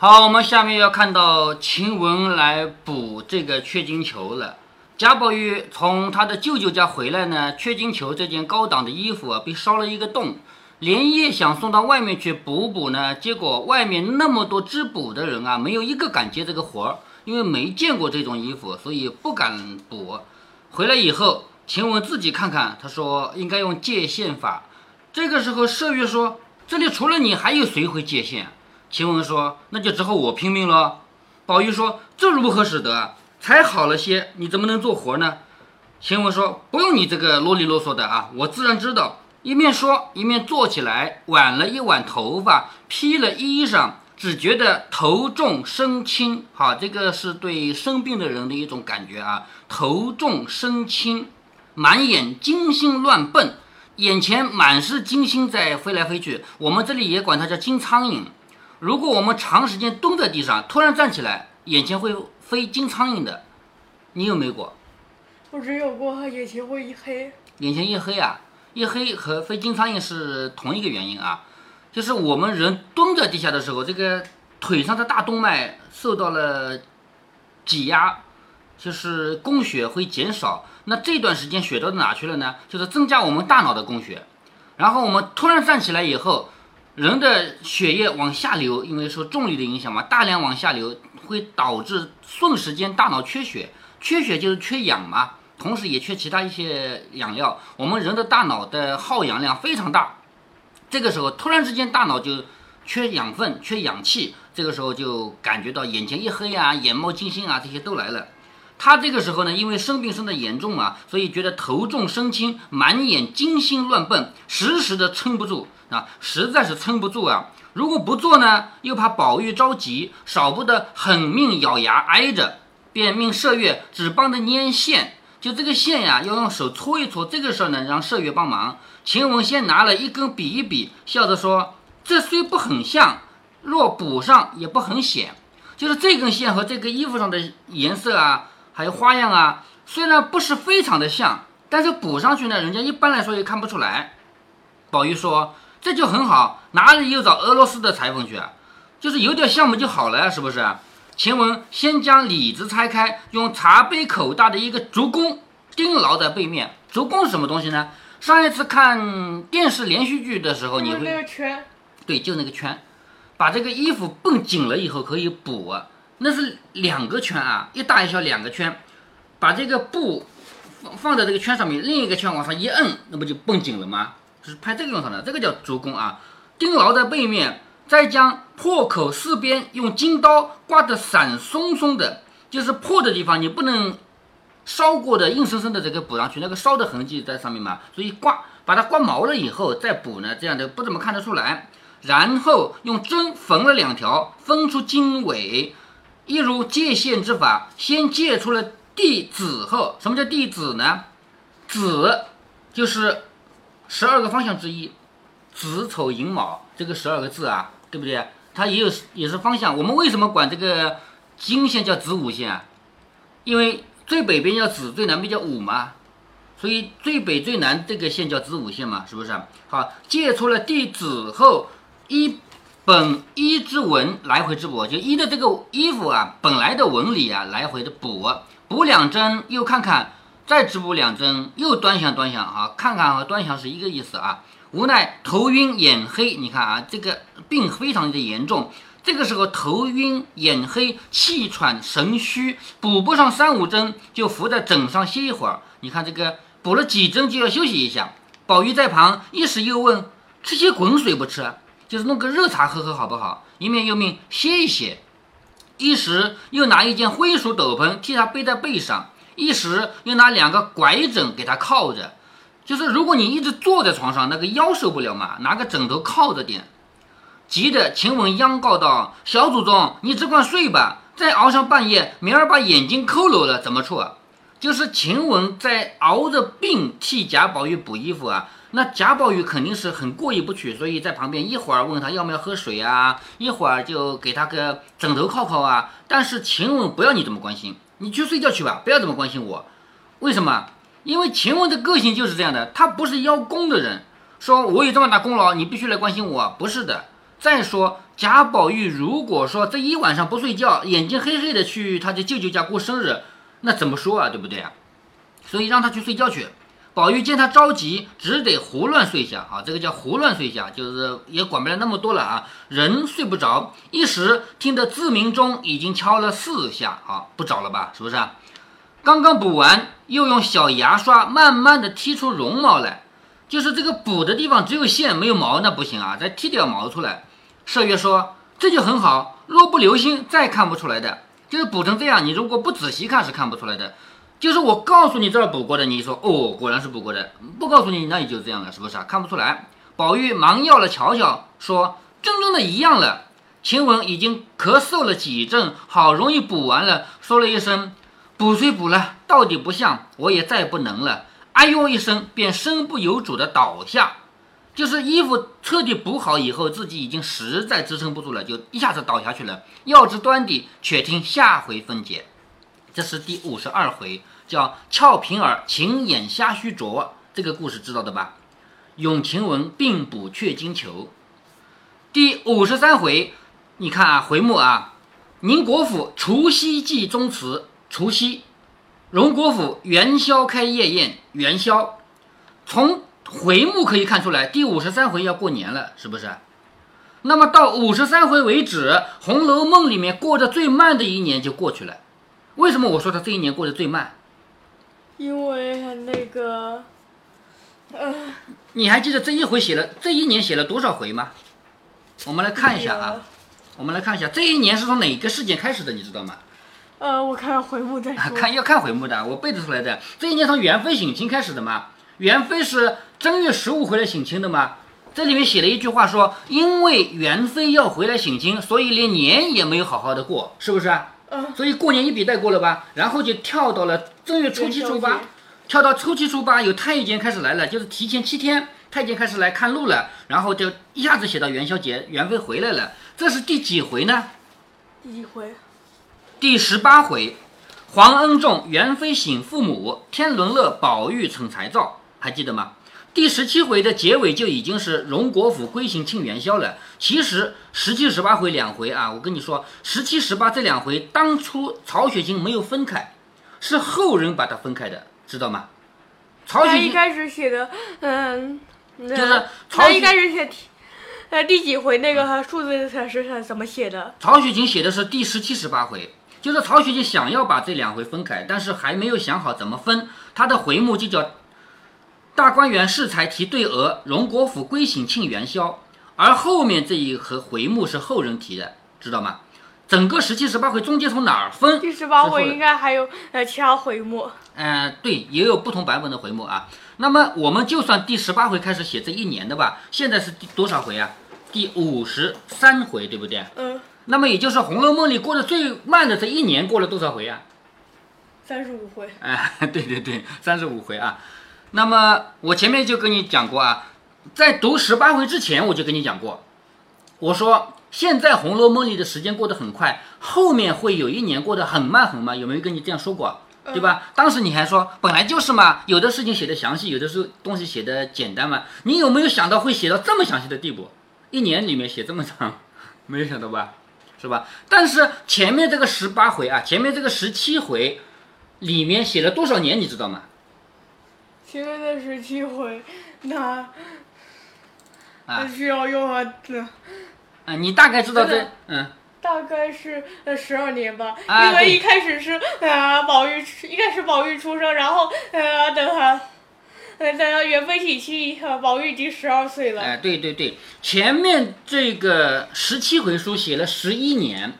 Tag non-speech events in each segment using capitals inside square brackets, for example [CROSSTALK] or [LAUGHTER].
好，我们下面要看到晴雯来补这个缺金球了。贾宝玉从他的舅舅家回来呢，缺金球这件高档的衣服啊，被烧了一个洞，连夜想送到外面去补补呢，结果外面那么多织补的人啊，没有一个敢接这个活儿，因为没见过这种衣服，所以不敢补。回来以后，晴雯自己看看，他说应该用借线法。这个时候，麝月说：“这里除了你，还有谁会借线？”晴雯说：“那就只好我拼命了。”宝玉说：“这如何使得？才好了些，你怎么能做活呢？”晴雯说：“不用你这个啰里啰嗦的啊，我自然知道。”一面说，一面坐起来，挽了一挽头发，披了衣裳，只觉得头重身轻。好，这个是对生病的人的一种感觉啊，头重身轻，满眼金星乱蹦，眼前满是金星在飞来飞去。我们这里也管它叫金苍蝇。如果我们长时间蹲在地上，突然站起来，眼前会飞金苍蝇的，你有没有过？我只有过眼前会一黑。眼前一黑啊，一黑和飞金苍蝇是同一个原因啊，就是我们人蹲在地下的时候，这个腿上的大动脉受到了挤压，就是供血会减少。那这段时间血到哪去了呢？就是增加我们大脑的供血。然后我们突然站起来以后。人的血液往下流，因为受重力的影响嘛，大量往下流会导致瞬时间大脑缺血，缺血就是缺氧嘛，同时也缺其他一些养料。我们人的大脑的耗氧量非常大，这个时候突然之间大脑就缺养分、缺氧气，这个时候就感觉到眼前一黑啊，眼冒金星啊，这些都来了。他这个时候呢，因为生病生的严重啊，所以觉得头重身轻，满眼金星乱蹦，时时的撑不住啊，实在是撑不住啊。如果不做呢，又怕宝玉着急，少不得狠命咬牙挨着，便命麝月只帮着拈线，就这个线呀，要用手搓一搓。这个事儿呢，让麝月帮忙。晴雯先拿了一根比一比，笑着说：“这虽不很像，若补上也不很显。就是这根线和这个衣服上的颜色啊。”还有花样啊，虽然不是非常的像，但是补上去呢，人家一般来说也看不出来。宝玉说：“这就很好，哪里又找俄罗斯的裁缝去啊？就是有点项目就好了，是不是？”晴雯先将里子拆开，用茶杯口大的一个竹弓钉牢在背面。竹弓是什么东西呢？上一次看电视连续剧的时候，你会那个圈，对，就那个圈，把这个衣服绷紧了以后可以补。那是两个圈啊，一大一小两个圈，把这个布放放在这个圈上面，另一个圈往上一摁，那不就绷紧了吗？是拍这个用上的，这个叫足弓啊，钉牢在背面，再将破口四边用金刀刮得散松松的，就是破的地方你不能烧过的硬生生的这个补上去，那个烧的痕迹在上面嘛，所以刮把它刮毛了以后再补呢，这样的不怎么看得出来。然后用针缝了两条，分出经纬。一如界限之法，先界出了地子后，什么叫地子呢？子就是十二个方向之一，子丑寅卯这个十二个字啊，对不对？它也有也是方向。我们为什么管这个经线叫子午线啊？因为最北边叫子，最南边叫午嘛，所以最北最南这个线叫子午线嘛，是不是？好，借出了地子后一。本一之纹来回之补，就一的这个衣服啊，本来的纹理啊，来回的补，补两针又看看，再织补两针又端详端详啊，看看和端详是一个意思啊。无奈头晕眼黑，你看啊，这个病非常的严重，这个时候头晕眼黑，气喘神虚，补不上三五针就伏在枕上歇一会儿。你看这个补了几针就要休息一下。宝玉在旁一时又问：吃些滚水不吃？就是弄个热茶喝喝好不好？一面又命歇一歇，一时又拿一件灰鼠斗篷替他背在背上，一时又拿两个拐枕给他靠着。就是如果你一直坐在床上，那个腰受不了嘛，拿个枕头靠着点。急得晴雯央告道：“小祖宗，你只管睡吧，再熬上半夜，明儿把眼睛抠漏了怎么处？”就是晴雯在熬着病替贾宝玉补衣服啊。那贾宝玉肯定是很过意不去，所以在旁边一会儿问他要不要喝水啊，一会儿就给他个枕头靠靠啊。但是晴雯不要你这么关心，你去睡觉去吧，不要这么关心我。为什么？因为秦雯的个性就是这样的，他不是邀功的人，说我有这么大功劳，你必须来关心我，不是的。再说贾宝玉如果说这一晚上不睡觉，眼睛黑黑的去他的舅舅家过生日，那怎么说啊？对不对啊？所以让他去睡觉去。宝玉见他着急，只得胡乱睡下啊，这个叫胡乱睡下，就是也管不了那么多了啊。人睡不着，一时听得自鸣钟已经敲了四下，好不早了吧？是不是？刚刚补完，又用小牙刷慢慢的剔出绒毛来，就是这个补的地方只有线没有毛，那不行啊，再剔掉毛出来。麝月说这就很好，若不留心，再看不出来的。就是补成这样，你如果不仔细看是看不出来的。就是我告诉你这儿补过的，你说哦，果然是补过的。不告诉你，那也就这样了，是不是啊？看不出来。宝玉忙要了瞧瞧，说真正的一样了。晴雯已经咳嗽了几阵，好容易补完了，说了一声补虽补了，到底不像，我也再不能了。哎呦一声，便身不由主的倒下。就是衣服彻底补好以后，自己已经实在支撑不住了，就一下子倒下去了。要知端底，且听下回分解。这是第五十二回，叫俏平儿情眼瞎须着，这个故事知道的吧？咏晴雯并补雀金裘。第五十三回，你看啊，回目啊，宁国府除夕祭宗祠，除夕；荣国府元宵开夜宴，元宵。从回目可以看出来，第五十三回要过年了，是不是？那么到五十三回为止，《红楼梦》里面过得最慢的一年就过去了。为什么我说他这一年过得最慢？因为那个，呃，你还记得这一回写了这一年写了多少回吗？我们来看一下啊，我们来看一下这一年是从哪个事件开始的，你知道吗？呃，我看回目再说。看要看回目的，我背得出来的。这一年从元妃省亲开始的嘛，元妃是正月十五回来省亲的嘛。这里面写了一句话说，因为元妃要回来省亲，所以连年也没有好好的过，是不是啊？所以过年一笔带过了吧，然后就跳到了正月初七、初八，跳到初七、初八，有太监开始来了，就是提前七天，太监开始来看路了，然后就一下子写到元宵节，元妃回来了，这是第几回呢？第几回？第十八回，皇恩重，元妃省父母，天伦乐，宝玉逞才造，还记得吗？第十七回的结尾就已经是荣国府归行庆元宵了。其实十七、十八回两回啊，我跟你说，十七、十八这两回当初曹雪芹没有分开，是后人把它分开的，知道吗？曹雪芹一开始写的，嗯，就是他一开始写，呃，第几回那个数字是是怎么写的？曹雪芹写的是第十七、十八回，就是曹雪芹想要把这两回分开，但是还没有想好怎么分，他的回目就叫。大观园适才题对额，荣国府归省庆元宵，而后面这一和回目是后人提的，知道吗？整个十七、十八回中间从哪儿分？第十八回应该还有呃其他回目。嗯，对，也有不同版本的回目啊。那么我们就算第十八回开始写这一年的吧，现在是第多少回啊？第五十三回，对不对？嗯。那么也就是《红楼梦》里过得最慢的这一年过了多少回啊？三十五回。哎，对对对，三十五回啊。那么我前面就跟你讲过啊，在读十八回之前我就跟你讲过，我说现在《红楼梦》里的时间过得很快，后面会有一年过得很慢很慢，有没有跟你这样说过？对吧？当时你还说本来就是嘛，有的事情写的详细，有的时候东西写的简单嘛。你有没有想到会写到这么详细的地步？一年里面写这么长，[LAUGHS] 没有想到吧？是吧？但是前面这个十八回啊，前面这个十七回里面写了多少年，你知道吗？前面的十七回，那那需要用啊，啊，你大概知道这，嗯，大概是呃十二年吧，因为一开始是啊宝玉，一开始宝玉出生，然后呃等他，呃等到元妃喜庆，宝玉已经十二岁了。哎，对对对，前面这个十七回书写了十一年，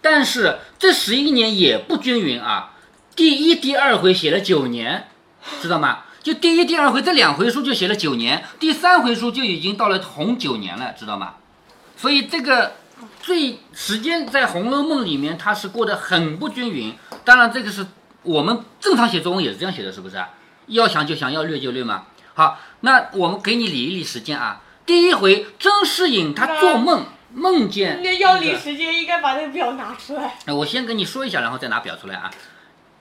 但是这十一年也不均匀啊，第一、第二回写了九年，知道吗？就第一、第二回这两回书就写了九年，第三回书就已经到了红九年了，知道吗？所以这个最时间在《红楼梦》里面，它是过得很不均匀。当然，这个是我们正常写作文也是这样写的，是不是啊？要想就想要略就略嘛。好，那我们给你理一理时间啊。第一回，甄士隐他做梦梦见，那要理时间应该把那个表拿出来。我先跟你说一下，然后再拿表出来啊。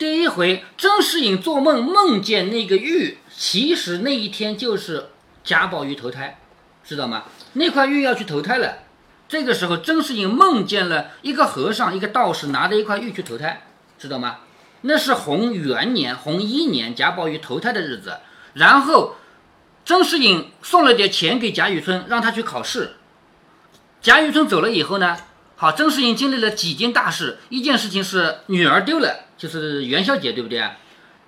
第一回，甄士隐做梦梦见那个玉，其实那一天就是贾宝玉投胎，知道吗？那块玉要去投胎了，这个时候，甄士隐梦见了一个和尚，一个道士拿着一块玉去投胎，知道吗？那是洪元年，洪一年，贾宝玉投胎的日子。然后，甄士隐送了点钱给贾雨村，让他去考试。贾雨村走了以后呢，好，甄士隐经历了几件大事，一件事情是女儿丢了，就是元宵节，对不对啊？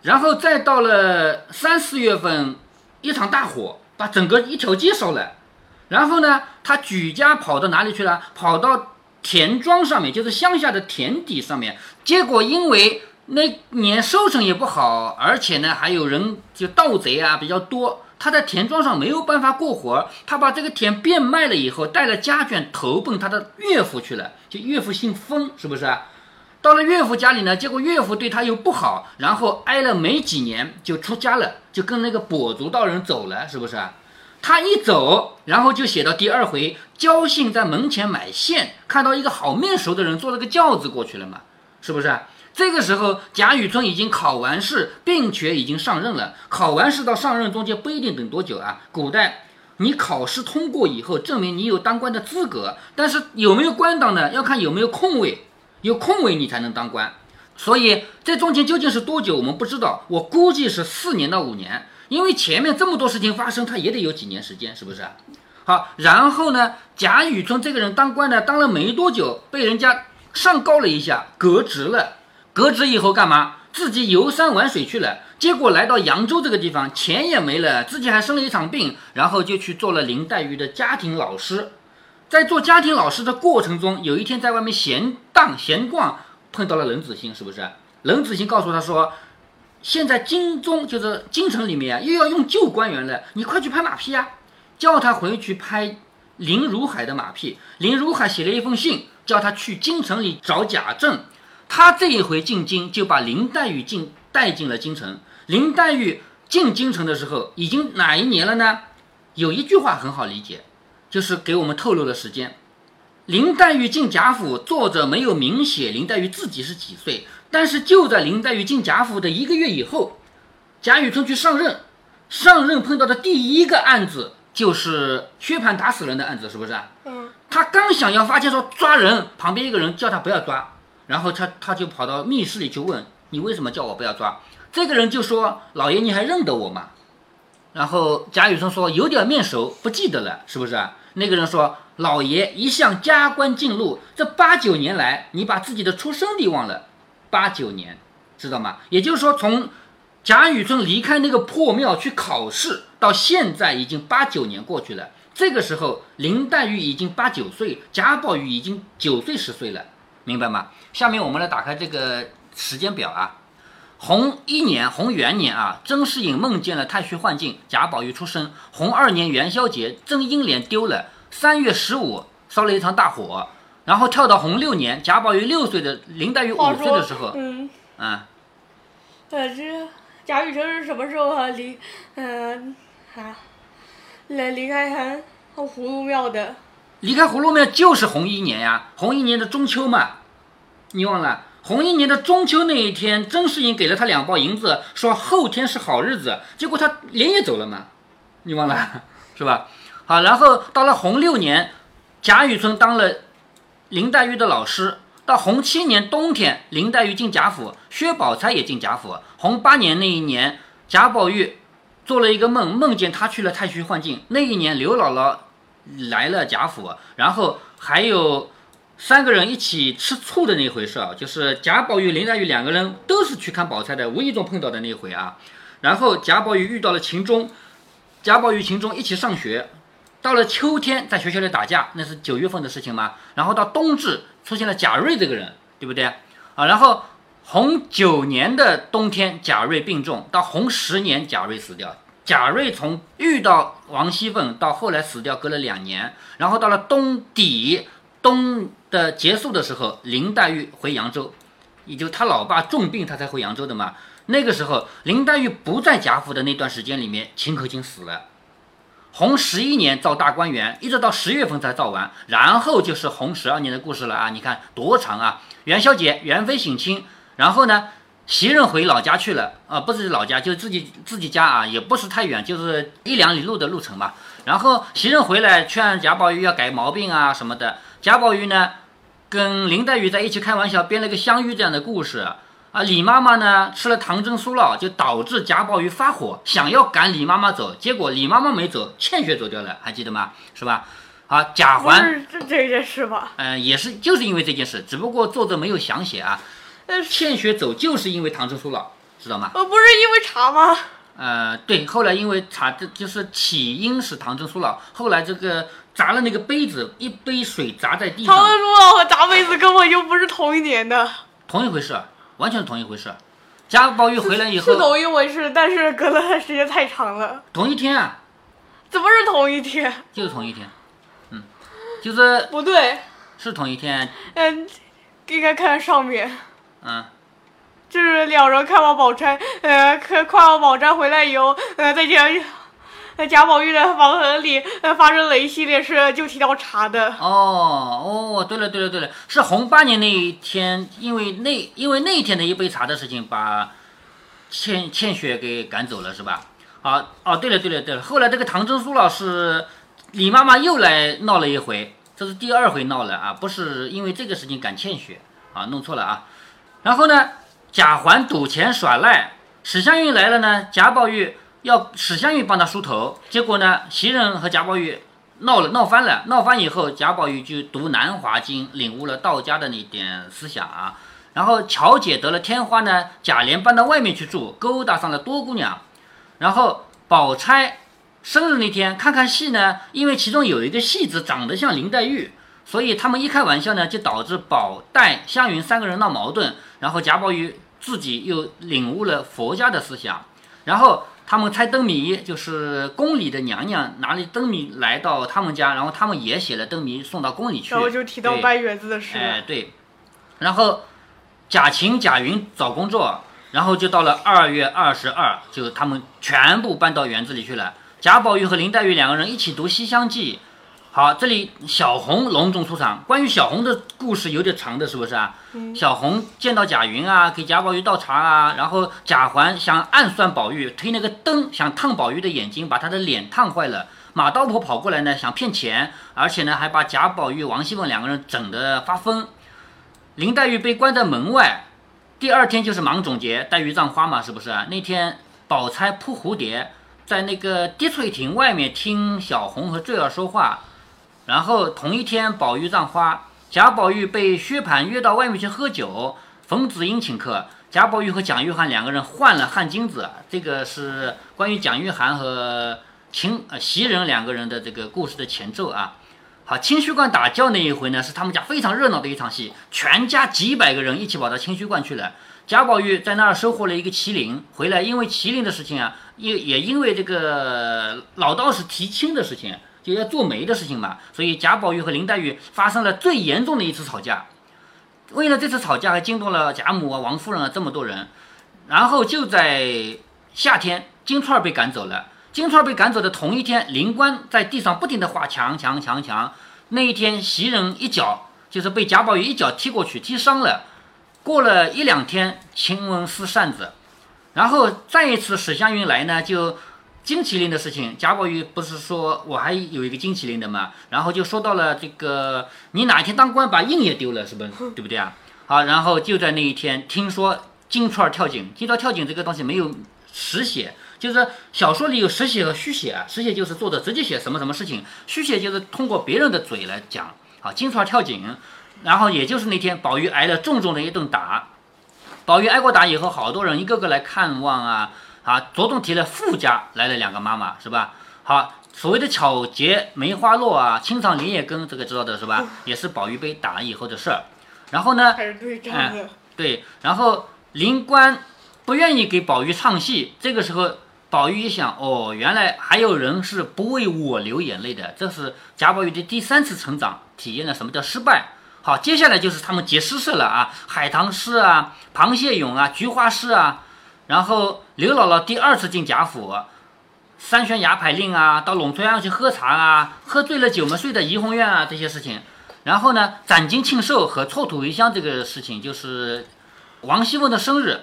然后再到了三四月份，一场大火把整个一条街烧了。然后呢，他举家跑到哪里去了？跑到田庄上面，就是乡下的田地上面。结果因为那年收成也不好，而且呢还有人就盗贼啊比较多，他在田庄上没有办法过活。他把这个田变卖了以后，带了家眷投奔他的岳父去了。就岳父姓封，是不是？到了岳父家里呢，结果岳父对他又不好，然后挨了没几年就出家了，就跟那个跛足道人走了，是不是？他一走，然后就写到第二回，焦信在门前买线，看到一个好面熟的人坐了个轿子过去了嘛，是不是？这个时候贾雨村已经考完试，并且已经上任了。考完试到上任中间不一定等多久啊。古代你考试通过以后，证明你有当官的资格，但是有没有官当呢？要看有没有空位，有空位你才能当官。所以这中间究竟是多久，我们不知道，我估计是四年到五年。因为前面这么多事情发生，他也得有几年时间，是不是？好，然后呢，贾雨村这个人当官呢，当了没多久，被人家上告了一下，革职了。革职以后干嘛？自己游山玩水去了。结果来到扬州这个地方，钱也没了，自己还生了一场病，然后就去做了林黛玉的家庭老师。在做家庭老师的过程中，有一天在外面闲荡闲逛，碰到了冷子兴，是不是？冷子兴告诉他说。现在京中就是京城里面，又要用旧官员了，你快去拍马屁啊！叫他回去拍林如海的马屁。林如海写了一封信，叫他去京城里找贾政。他这一回进京，就把林黛玉进带进了京城。林黛玉进京城的时候，已经哪一年了呢？有一句话很好理解，就是给我们透露了时间。林黛玉进贾府，作者没有明写林黛玉自己是几岁。但是就在林黛玉进贾府的一个月以后，贾雨村去上任，上任碰到的第一个案子就是薛蟠打死人的案子，是不是嗯。他刚想要发现说抓人，旁边一个人叫他不要抓，然后他他就跑到密室里去问你为什么叫我不要抓？这个人就说老爷你还认得我吗？然后贾雨村说有点面熟，不记得了，是不是那个人说老爷一向加官进禄，这八九年来你把自己的出生地忘了。八九年，知道吗？也就是说，从贾雨村离开那个破庙去考试，到现在已经八九年过去了。这个时候，林黛玉已经八九岁，贾宝玉已经九岁十岁了，明白吗？下面我们来打开这个时间表啊。洪一年，洪元年啊，甄士隐梦见了太虚幻境，贾宝玉出生。洪二年元宵节，甄英莲丢了。三月十五，烧了一场大火。然后跳到洪六年，贾宝玉六岁的林黛玉五岁的时候，嗯，啊，呃，这贾雨村是什么时候啊离，嗯啊，来离开他葫芦庙的？离开葫芦庙就是洪一年呀，洪一年的中秋嘛，你忘了？洪一年的中秋那一天，甄士隐给了他两包银子，说后天是好日子，结果他连夜走了嘛，你忘了 [LAUGHS] 是吧？好，然后到了洪六年，贾雨村当了。林黛玉的老师，到洪七年冬天，林黛玉进贾府，薛宝钗也进贾府。洪八年那一年，贾宝玉做了一个梦，梦见他去了太虚幻境。那一年，刘姥姥来了贾府，然后还有三个人一起吃醋的那回事啊，就是贾宝玉、林黛玉两个人都是去看宝钗的，无意中碰到的那回啊。然后贾宝玉遇到了秦钟，贾宝玉、秦钟一起上学。到了秋天，在学校里打架，那是九月份的事情嘛。然后到冬至，出现了贾瑞这个人，对不对啊？然后洪九年的冬天，贾瑞病重，到洪十年，贾瑞死掉。贾瑞从遇到王熙凤到后来死掉，隔了两年。然后到了冬底，冬的结束的时候，林黛玉回扬州，也就他老爸重病，他才回扬州的嘛。那个时候，林黛玉不在贾府的那段时间里面，秦可卿死了。洪十一年造大观园，一直到十月份才造完，然后就是洪十二年的故事了啊！你看多长啊！元宵节，元妃省亲，然后呢，袭人回老家去了啊，不是老家，就是自己自己家啊，也不是太远，就是一两里路的路程吧。然后袭人回来劝贾宝玉要改毛病啊什么的，贾宝玉呢跟林黛玉在一起开玩笑，编了个相遇这样的故事啊。李妈妈呢吃了唐僧酥酪，就导致贾宝玉发火，想要赶李妈妈走，结果李妈妈没走，倩雪走掉了，还记得吗？是吧？啊，贾环是这这件事吧？嗯，也是，就是因为这件事，只不过作者没有详写啊。倩雪走就是因为唐僧酥酪，知道吗？呃，不是因为茶吗？呃，对，后来因为茶，这就是起因是唐僧酥酪，后来这个砸了那个杯子，一杯水砸在地上。唐僧酥酪和砸杯子根本就不是同一年的，同一回事，完全是同一回事。贾宝玉回来以后是同一回事，但是隔了时间太长了。同一天啊？怎么是同一天？就是同一天，嗯，就是不对，是同一天。嗯，应该看上面。嗯，就是两人看完宝钗，呃，看看完宝钗回来以后，呃，在贾，在贾宝玉的房里，呃，发生了一系列事，就提到茶的。哦哦，对了对了对了，是洪八年那一天，因为那因为那一天的一杯茶的事情，把倩倩雪给赶走了，是吧？啊哦，对了对了对了，后来这个唐僧苏老师，李妈妈又来闹了一回，这是第二回闹了啊，不是因为这个事情赶倩雪啊，弄错了啊。然后呢，贾环赌钱耍赖，史湘云来了呢，贾宝玉要史湘云帮他梳头，结果呢，袭人和贾宝玉闹了，闹翻了，闹翻以后，贾宝玉就读《南华经》，领悟了道家的那点思想啊。然后乔姐得了天花呢，贾琏搬到外面去住，勾搭上了多姑娘。然后宝钗生日那天看看戏呢，因为其中有一个戏子长得像林黛玉。所以他们一开玩笑呢，就导致宝黛湘云三个人闹矛盾，然后贾宝玉自己又领悟了佛家的思想，然后他们猜灯谜，就是宫里的娘娘拿了灯谜来到他们家，然后他们也写了灯谜送到宫里去，然后就提到拜月子的事。哎，对，然后贾晴、贾云找工作，然后就到了二月二十二，就他们全部搬到园子里去了。贾宝玉和林黛玉两个人一起读《西厢记》。好，这里小红隆重出场。关于小红的故事有点长的，是不是啊？小红见到贾云啊，给贾宝玉倒茶啊，然后贾环想暗算宝玉，推那个灯想烫宝玉的眼睛，把他的脸烫坏了。马道婆跑过来呢，想骗钱，而且呢还把贾宝玉、王熙凤两个人整得发疯。林黛玉被关在门外，第二天就是芒种节，黛玉葬花嘛，是不是啊？那天宝钗扑蝴蝶，在那个滴翠亭外面听小红和坠儿说话。然后同一天，宝玉葬花，贾宝玉被薛蟠约到外面去喝酒，冯子英请客，贾宝玉和蒋玉菡两个人换了汗巾子。这个是关于蒋玉菡和秦呃袭人两个人的这个故事的前奏啊。好，清虚观打醮那一回呢，是他们家非常热闹的一场戏，全家几百个人一起跑到清虚观去了。贾宝玉在那儿收获了一个麒麟，回来因为麒麟的事情啊，也也因为这个老道士提亲的事情。就要做媒的事情嘛，所以贾宝玉和林黛玉发生了最严重的一次吵架。为了这次吵架，还惊动了贾母啊、王夫人啊这么多人。然后就在夏天，金钏儿被赶走了。金钏儿被赶走的同一天，灵官在地上不停地画墙墙墙墙。那一天，袭人一脚就是被贾宝玉一脚踢过去，踢伤了。过了一两天，晴雯撕扇子。然后再一次史湘云来呢，就。金麒麟的事情，贾宝玉不是说我还有一个金麒麟的嘛？然后就说到了这个，你哪天当官把印也丢了，是不是？对不对啊？好，然后就在那一天，听说金钏儿跳井，听到跳井这个东西没有实写，就是小说里有实写和虚写啊。实写就是作者直接写什么什么事情，虚写就是通过别人的嘴来讲。好，金钏儿跳井，然后也就是那天，宝玉挨了重重的一顿打。宝玉挨过打以后，好多人一个个来看望啊。啊，着重提了富家来了两个妈妈，是吧？好，所谓的巧结梅花落啊，清唱莲叶根，这个知道的是吧？也是宝玉被打以后的事儿。然后呢？嗯，对。然后灵官不愿意给宝玉唱戏，这个时候宝玉一想，哦，原来还有人是不为我流眼泪的。这是贾宝玉的第三次成长，体验了什么叫失败。好，接下来就是他们结诗社了啊，海棠诗啊，螃蟹咏啊，菊花诗啊。然后刘姥姥第二次进贾府，三宣牙牌令啊，到陇翠庵去喝茶啊，喝醉了酒嘛，睡在怡红院啊，这些事情。然后呢，攒金庆寿和错土为乡这个事情，就是王熙凤的生日。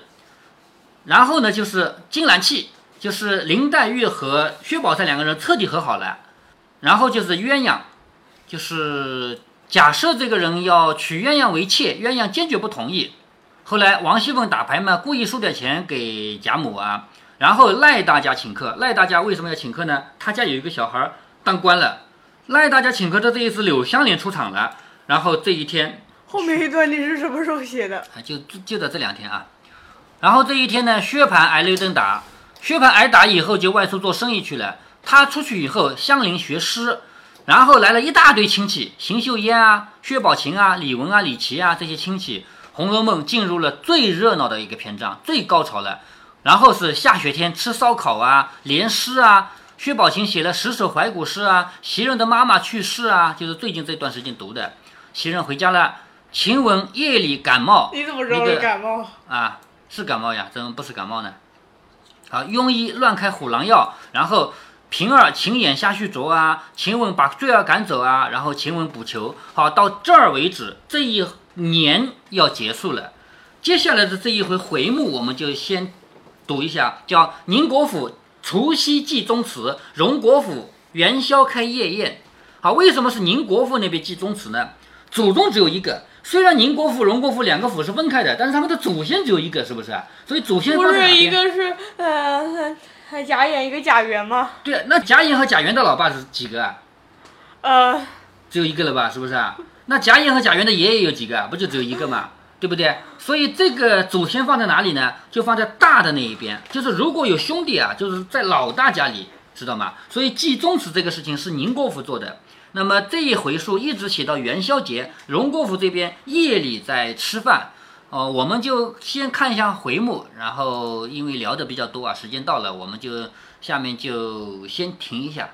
然后呢，就是金兰契，就是林黛玉和薛宝钗两个人彻底和好了。然后就是鸳鸯，就是假设这个人要娶鸳鸯为妾，鸳鸯坚决不同意。后来王熙凤打牌嘛，故意输点钱给贾母啊，然后赖大家请客。赖大家为什么要请客呢？他家有一个小孩当官了，赖大家请客的这一次柳湘莲出场了。然后这一天，后面一段你是什么时候写的？就就在这两天啊。然后这一天呢，薛蟠挨了一顿打，薛蟠挨打以后就外出做生意去了。他出去以后，香菱学诗。然后来了一大堆亲戚，邢岫烟啊、薛宝琴啊、李文啊、李琦啊这些亲戚，《红楼梦》进入了最热闹的一个篇章，最高潮了。然后是下雪天吃烧烤啊，联诗啊，薛宝琴写了十首怀古诗啊，袭人的妈妈去世啊，就是最近这段时间读的。袭人回家了，晴雯夜里感冒，你怎么知道是感冒啊？是感冒呀，怎么不是感冒呢？好，庸医乱开虎狼药，然后。平儿晴眼下去啄啊，晴雯把坠儿赶走啊，然后晴雯补球。好，到这儿为止，这一年要结束了。接下来的这一回回目，我们就先读一下，叫宁国府除夕祭宗祠，荣国府元宵开夜宴。好，为什么是宁国府那边祭宗祠呢？祖宗只有一个，虽然宁国府、荣国府两个府是分开的，但是他们的祖先只有一个，是不是？所以祖先不是一个是呃。贾演一个贾元吗？对，那贾演和贾元的老爸是几个啊？呃，只有一个了吧？是不是啊？那贾演和贾元的爷爷有几个啊？不就只有一个嘛？对不对？所以这个祖先放在哪里呢？就放在大的那一边。就是如果有兄弟啊，就是在老大家里，知道吗？所以祭宗祠这个事情是宁国府做的。那么这一回数一直写到元宵节，荣国府这边夜里在吃饭。哦，我们就先看一下回目，然后因为聊的比较多啊，时间到了，我们就下面就先停一下。